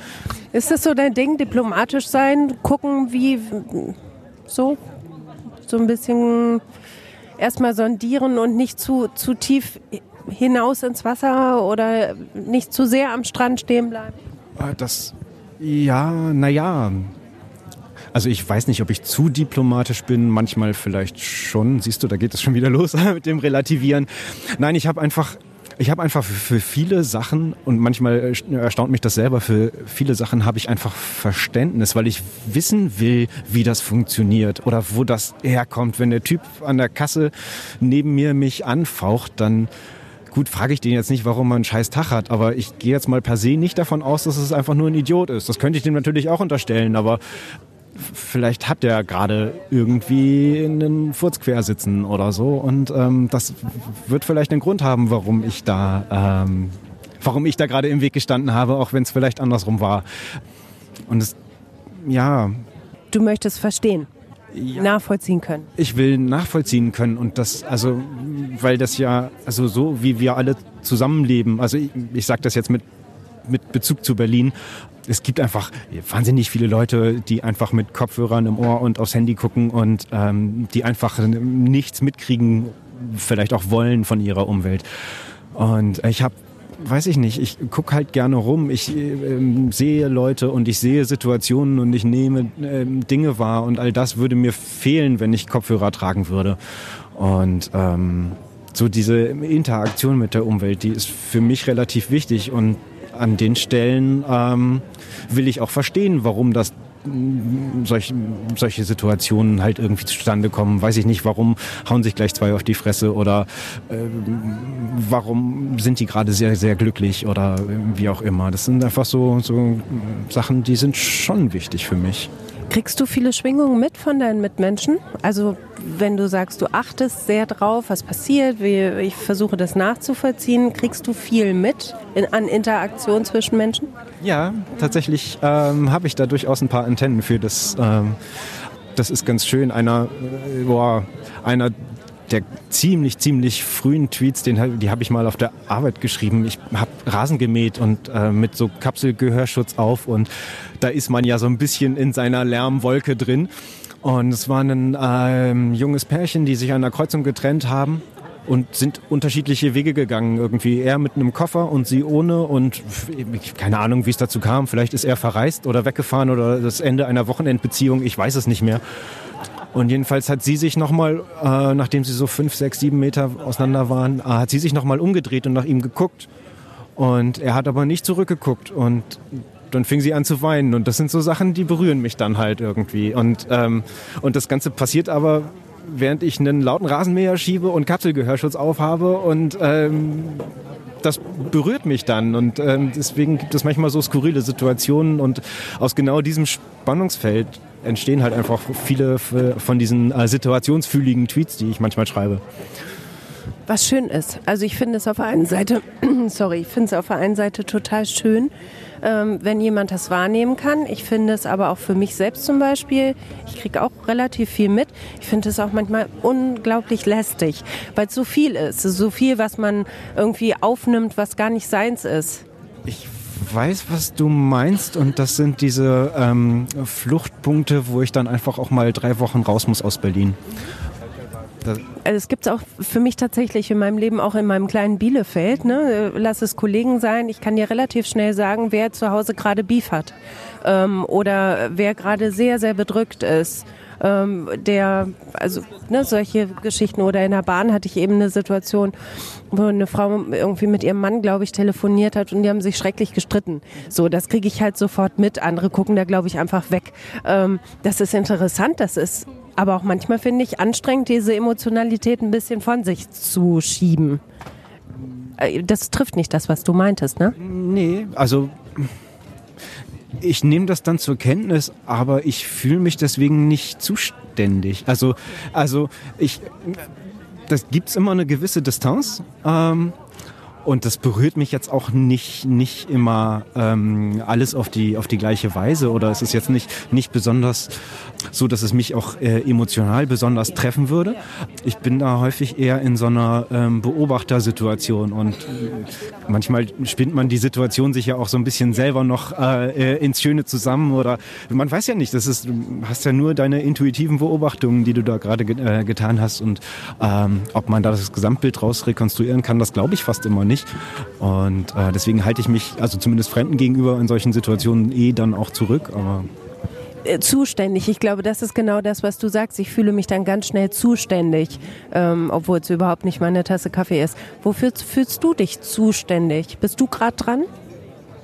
Ist das so dein Ding, diplomatisch sein, gucken, wie so, so ein bisschen erstmal sondieren und nicht zu, zu tief hinaus ins Wasser oder nicht zu sehr am Strand stehen bleiben? Ah, das, ja, naja, also ich weiß nicht, ob ich zu diplomatisch bin, manchmal vielleicht schon. Siehst du, da geht es schon wieder los mit dem Relativieren. Nein, ich habe einfach ich habe einfach für viele Sachen und manchmal erstaunt mich das selber, für viele Sachen habe ich einfach Verständnis, weil ich wissen will, wie das funktioniert oder wo das herkommt. Wenn der Typ an der Kasse neben mir mich anfaucht, dann gut, frage ich den jetzt nicht, warum man einen scheiß Tag hat, aber ich gehe jetzt mal per se nicht davon aus, dass es einfach nur ein Idiot ist. Das könnte ich dem natürlich auch unterstellen, aber vielleicht hat der gerade irgendwie einen Furz quer sitzen oder so und ähm, das wird vielleicht einen Grund haben, warum ich da, ähm, warum ich da gerade im Weg gestanden habe, auch wenn es vielleicht andersrum war. Und es, ja. Du möchtest verstehen. Ja, nachvollziehen können. Ich will nachvollziehen können und das, also, weil das ja, also so wie wir alle zusammenleben, also ich, ich sage das jetzt mit mit Bezug zu Berlin es gibt einfach wahnsinnig viele Leute, die einfach mit Kopfhörern im Ohr und aufs Handy gucken und ähm, die einfach nichts mitkriegen, vielleicht auch wollen von ihrer Umwelt. Und ich habe weiß ich nicht, ich gucke halt gerne rum, ich äh, sehe Leute und ich sehe Situationen und ich nehme äh, Dinge wahr und all das würde mir fehlen, wenn ich Kopfhörer tragen würde. Und ähm, so diese Interaktion mit der Umwelt, die ist für mich relativ wichtig und an den Stellen ähm, will ich auch verstehen, warum das mm, solch, solche Situationen halt irgendwie zustande kommen. Weiß ich nicht, warum hauen sich gleich zwei auf die Fresse oder äh, warum sind die gerade sehr, sehr glücklich oder wie auch immer. Das sind einfach so, so Sachen, die sind schon wichtig für mich. Kriegst du viele Schwingungen mit von deinen Mitmenschen? Also wenn du sagst, du achtest sehr drauf, was passiert, wie, ich versuche das nachzuvollziehen, kriegst du viel mit in, an Interaktion zwischen Menschen? Ja, tatsächlich ähm, habe ich da durchaus ein paar Antennen für das. Ähm, das ist ganz schön. Einer, äh, boah, einer der ziemlich, ziemlich frühen Tweets, den, die habe ich mal auf der Arbeit geschrieben. Ich habe Rasen gemäht und äh, mit so Kapselgehörschutz auf und da ist man ja so ein bisschen in seiner Lärmwolke drin. Und es war ein ähm, junges Pärchen, die sich an der Kreuzung getrennt haben und sind unterschiedliche Wege gegangen. Irgendwie er mit einem Koffer und sie ohne und keine Ahnung, wie es dazu kam. Vielleicht ist er verreist oder weggefahren oder das Ende einer Wochenendbeziehung. Ich weiß es nicht mehr. Und jedenfalls hat sie sich nochmal, äh, nachdem sie so fünf, sechs, sieben Meter auseinander waren, äh, hat sie sich nochmal umgedreht und nach ihm geguckt. Und er hat aber nicht zurückgeguckt und dann fing sie an zu weinen. Und das sind so Sachen, die berühren mich dann halt irgendwie. Und, ähm, und das Ganze passiert aber, während ich einen lauten Rasenmäher schiebe und Kapselgehörschutz aufhabe und ähm, das berührt mich dann und ähm, deswegen gibt es manchmal so skurrile Situationen und aus genau diesem Spannungsfeld entstehen halt einfach viele von diesen äh, situationsfühligen Tweets, die ich manchmal schreibe. Was schön ist. Also ich finde es auf der einen Seite, sorry, ich finde es auf der einen Seite total schön, ähm, wenn jemand das wahrnehmen kann. Ich finde es aber auch für mich selbst zum Beispiel, ich kriege auch relativ viel mit. Ich finde es auch manchmal unglaublich lästig, weil es so viel ist. So viel, was man irgendwie aufnimmt, was gar nicht seins ist. Ich weiß, was du meinst und das sind diese ähm, Fluchtpunkte, wo ich dann einfach auch mal drei Wochen raus muss aus Berlin. also es gibt es auch für mich tatsächlich in meinem Leben, auch in meinem kleinen Bielefeld. Ne? Lass es Kollegen sein. Ich kann dir relativ schnell sagen, wer zu Hause gerade Beef hat ähm, oder wer gerade sehr, sehr bedrückt ist ähm, der, also ne, solche Geschichten oder in der Bahn hatte ich eben eine Situation, wo eine Frau irgendwie mit ihrem Mann, glaube ich, telefoniert hat und die haben sich schrecklich gestritten. So, das kriege ich halt sofort mit. Andere gucken da, glaube ich, einfach weg. Ähm, das ist interessant, das ist aber auch manchmal finde ich anstrengend, diese Emotionalität ein bisschen von sich zu schieben. Äh, das trifft nicht das, was du meintest, ne? Nee, also ich nehme das dann zur Kenntnis, aber ich fühle mich deswegen nicht zuständig. Also, also ich, das gibt's immer eine gewisse Distanz. Ähm, und das berührt mich jetzt auch nicht, nicht immer ähm, alles auf die, auf die gleiche Weise oder es ist jetzt nicht, nicht besonders so, dass es mich auch äh, emotional besonders treffen würde. Ich bin da häufig eher in so einer ähm, Beobachtersituation und manchmal spinnt man die Situation sich ja auch so ein bisschen selber noch äh, ins Schöne zusammen oder man weiß ja nicht, das ist, du hast ja nur deine intuitiven Beobachtungen, die du da gerade ge äh, getan hast und ähm, ob man da das Gesamtbild raus rekonstruieren kann, das glaube ich fast immer nicht und äh, deswegen halte ich mich, also zumindest Fremden gegenüber in solchen Situationen eh dann auch zurück, aber äh, zuständig. Ich glaube, das ist genau das, was du sagst. Ich fühle mich dann ganz schnell zuständig, ähm, obwohl es überhaupt nicht meine Tasse Kaffee ist. Wofür fühlst du dich zuständig? Bist du gerade dran?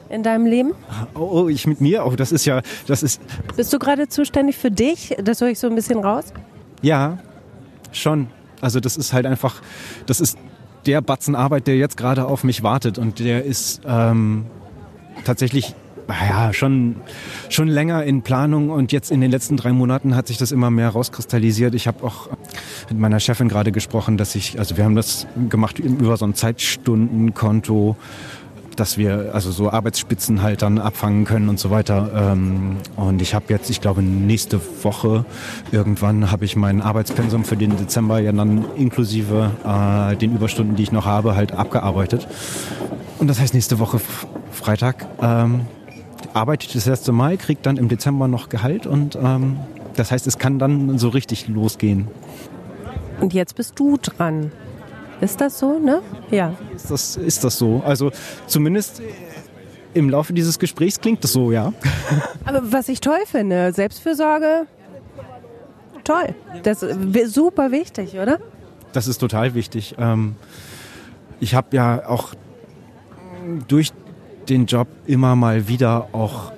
in deinem Leben? Oh, ich mit mir? Oh, das ist ja, das ist. Bist du gerade zuständig für dich? Das höre ich so ein bisschen raus. Ja, schon. Also das ist halt einfach, das ist der Batzen Arbeit, der jetzt gerade auf mich wartet und der ist ähm, tatsächlich ja, schon, schon länger in Planung und jetzt in den letzten drei Monaten hat sich das immer mehr rauskristallisiert. Ich habe auch mit meiner Chefin gerade gesprochen, dass ich, also wir haben das gemacht über so ein Zeitstundenkonto, dass wir also so Arbeitsspitzen halt dann abfangen können und so weiter. Ähm, und ich habe jetzt, ich glaube, nächste Woche irgendwann habe ich mein Arbeitspensum für den Dezember ja dann inklusive äh, den Überstunden, die ich noch habe, halt abgearbeitet. Und das heißt, nächste Woche Freitag ähm, arbeite ich das erste Mal, kriege dann im Dezember noch Gehalt und ähm, das heißt, es kann dann so richtig losgehen. Und jetzt bist du dran. Ist das so, ne? Ja. Ist das, ist das so? Also zumindest im Laufe dieses Gesprächs klingt es so, ja. Aber was ich toll finde, Selbstfürsorge, toll. Das ist super wichtig, oder? Das ist total wichtig. Ähm, ich habe ja auch durch den Job immer mal wieder auch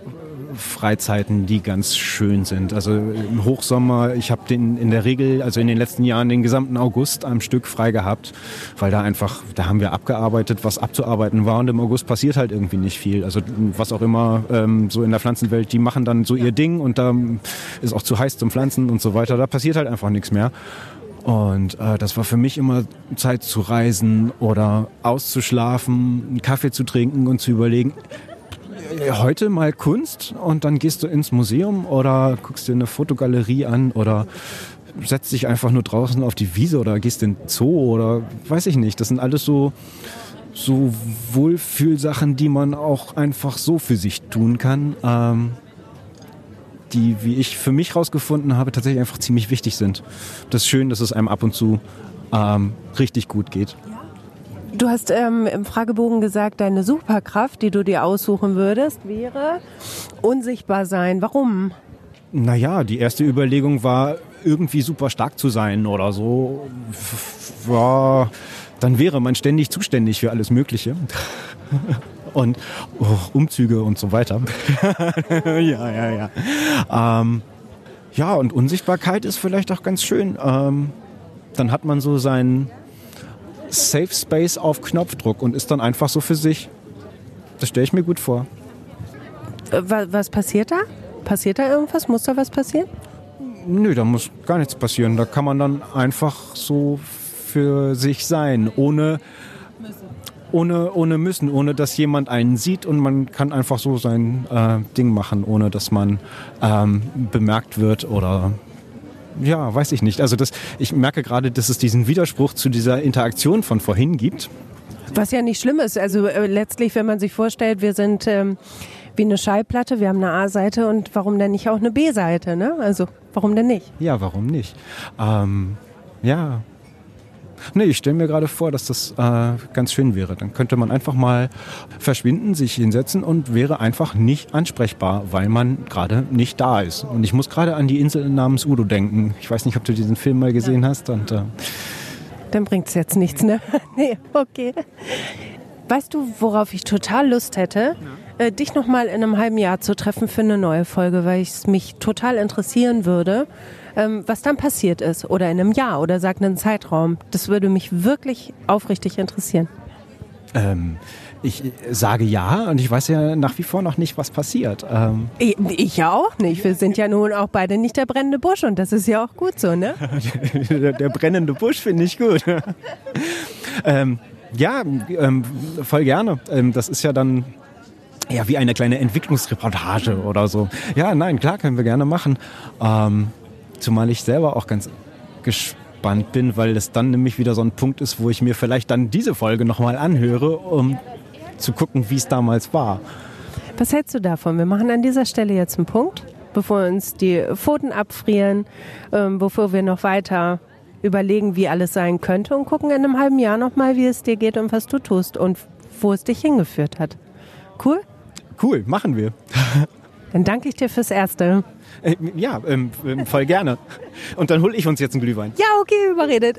Freizeiten, die ganz schön sind. Also im Hochsommer, ich habe den in der Regel, also in den letzten Jahren den gesamten August am Stück frei gehabt, weil da einfach, da haben wir abgearbeitet, was abzuarbeiten war und im August passiert halt irgendwie nicht viel. Also was auch immer ähm, so in der Pflanzenwelt, die machen dann so ihr Ding und da ist auch zu heiß zum Pflanzen und so weiter. Da passiert halt einfach nichts mehr. Und äh, das war für mich immer Zeit zu reisen oder auszuschlafen, einen Kaffee zu trinken und zu überlegen, äh, heute mal Kunst und dann gehst du ins Museum oder guckst dir eine Fotogalerie an oder setzt dich einfach nur draußen auf die Wiese oder gehst in den Zoo oder weiß ich nicht. Das sind alles so, so Wohlfühlsachen, die man auch einfach so für sich tun kann. Ähm, die, wie ich für mich rausgefunden habe, tatsächlich einfach ziemlich wichtig sind. Das ist schön, dass es einem ab und zu ähm, richtig gut geht. Du hast ähm, im Fragebogen gesagt, deine Superkraft, die du dir aussuchen würdest, wäre unsichtbar sein. Warum? Naja, die erste Überlegung war, irgendwie super stark zu sein oder so. Ja, dann wäre man ständig zuständig für alles Mögliche. und oh, Umzüge und so weiter. ja, ja, ja. Ähm, ja, und Unsichtbarkeit ist vielleicht auch ganz schön. Ähm, dann hat man so seinen Safe Space auf Knopfdruck und ist dann einfach so für sich. Das stelle ich mir gut vor. Äh, was passiert da? Passiert da irgendwas? Muss da was passieren? Nö, da muss gar nichts passieren. Da kann man dann einfach so für sich sein, ohne ohne, ohne müssen, ohne dass jemand einen sieht und man kann einfach so sein äh, Ding machen, ohne dass man ähm, bemerkt wird oder ja, weiß ich nicht. Also das, ich merke gerade, dass es diesen Widerspruch zu dieser Interaktion von vorhin gibt. Was ja nicht schlimm ist. Also äh, letztlich, wenn man sich vorstellt, wir sind ähm, wie eine Schallplatte, wir haben eine A-Seite und warum denn nicht auch eine B-Seite? Ne? Also warum denn nicht? Ja, warum nicht? Ähm, ja, Nee, ich stelle mir gerade vor, dass das äh, ganz schön wäre. Dann könnte man einfach mal verschwinden, sich hinsetzen und wäre einfach nicht ansprechbar, weil man gerade nicht da ist. Und ich muss gerade an die Insel namens Udo denken. Ich weiß nicht, ob du diesen Film mal gesehen ja. hast. Und, äh Dann bringt es jetzt nichts, ne? nee, okay. Weißt du, worauf ich total Lust hätte? Ja. Äh, dich noch mal in einem halben Jahr zu treffen für eine neue Folge, weil es mich total interessieren würde ähm, was dann passiert ist oder in einem Jahr oder sagt einen Zeitraum. Das würde mich wirklich aufrichtig interessieren. Ähm, ich sage ja und ich weiß ja nach wie vor noch nicht, was passiert. Ähm ich, ich, ja auch nicht. Wir sind ja nun auch beide nicht der brennende Busch und das ist ja auch gut so, ne? der, der, brennende Busch finde ich gut. ähm, ja, ähm, voll gerne. Ähm, das ist ja dann ja wie eine kleine Entwicklungsreportage oder so. Ja, nein, klar, können wir gerne machen. Ähm, Zumal ich selber auch ganz gespannt bin, weil es dann nämlich wieder so ein Punkt ist, wo ich mir vielleicht dann diese Folge nochmal anhöre, um zu gucken, wie es damals war. Was hältst du davon? Wir machen an dieser Stelle jetzt einen Punkt, bevor uns die Pfoten abfrieren, ähm, bevor wir noch weiter überlegen, wie alles sein könnte und gucken in einem halben Jahr nochmal, wie es dir geht und was du tust und wo es dich hingeführt hat. Cool? Cool, machen wir. Dann danke ich dir fürs Erste. Äh, ja, ähm, ähm, voll gerne. Und dann hole ich uns jetzt einen Glühwein. Ja, okay, überredet.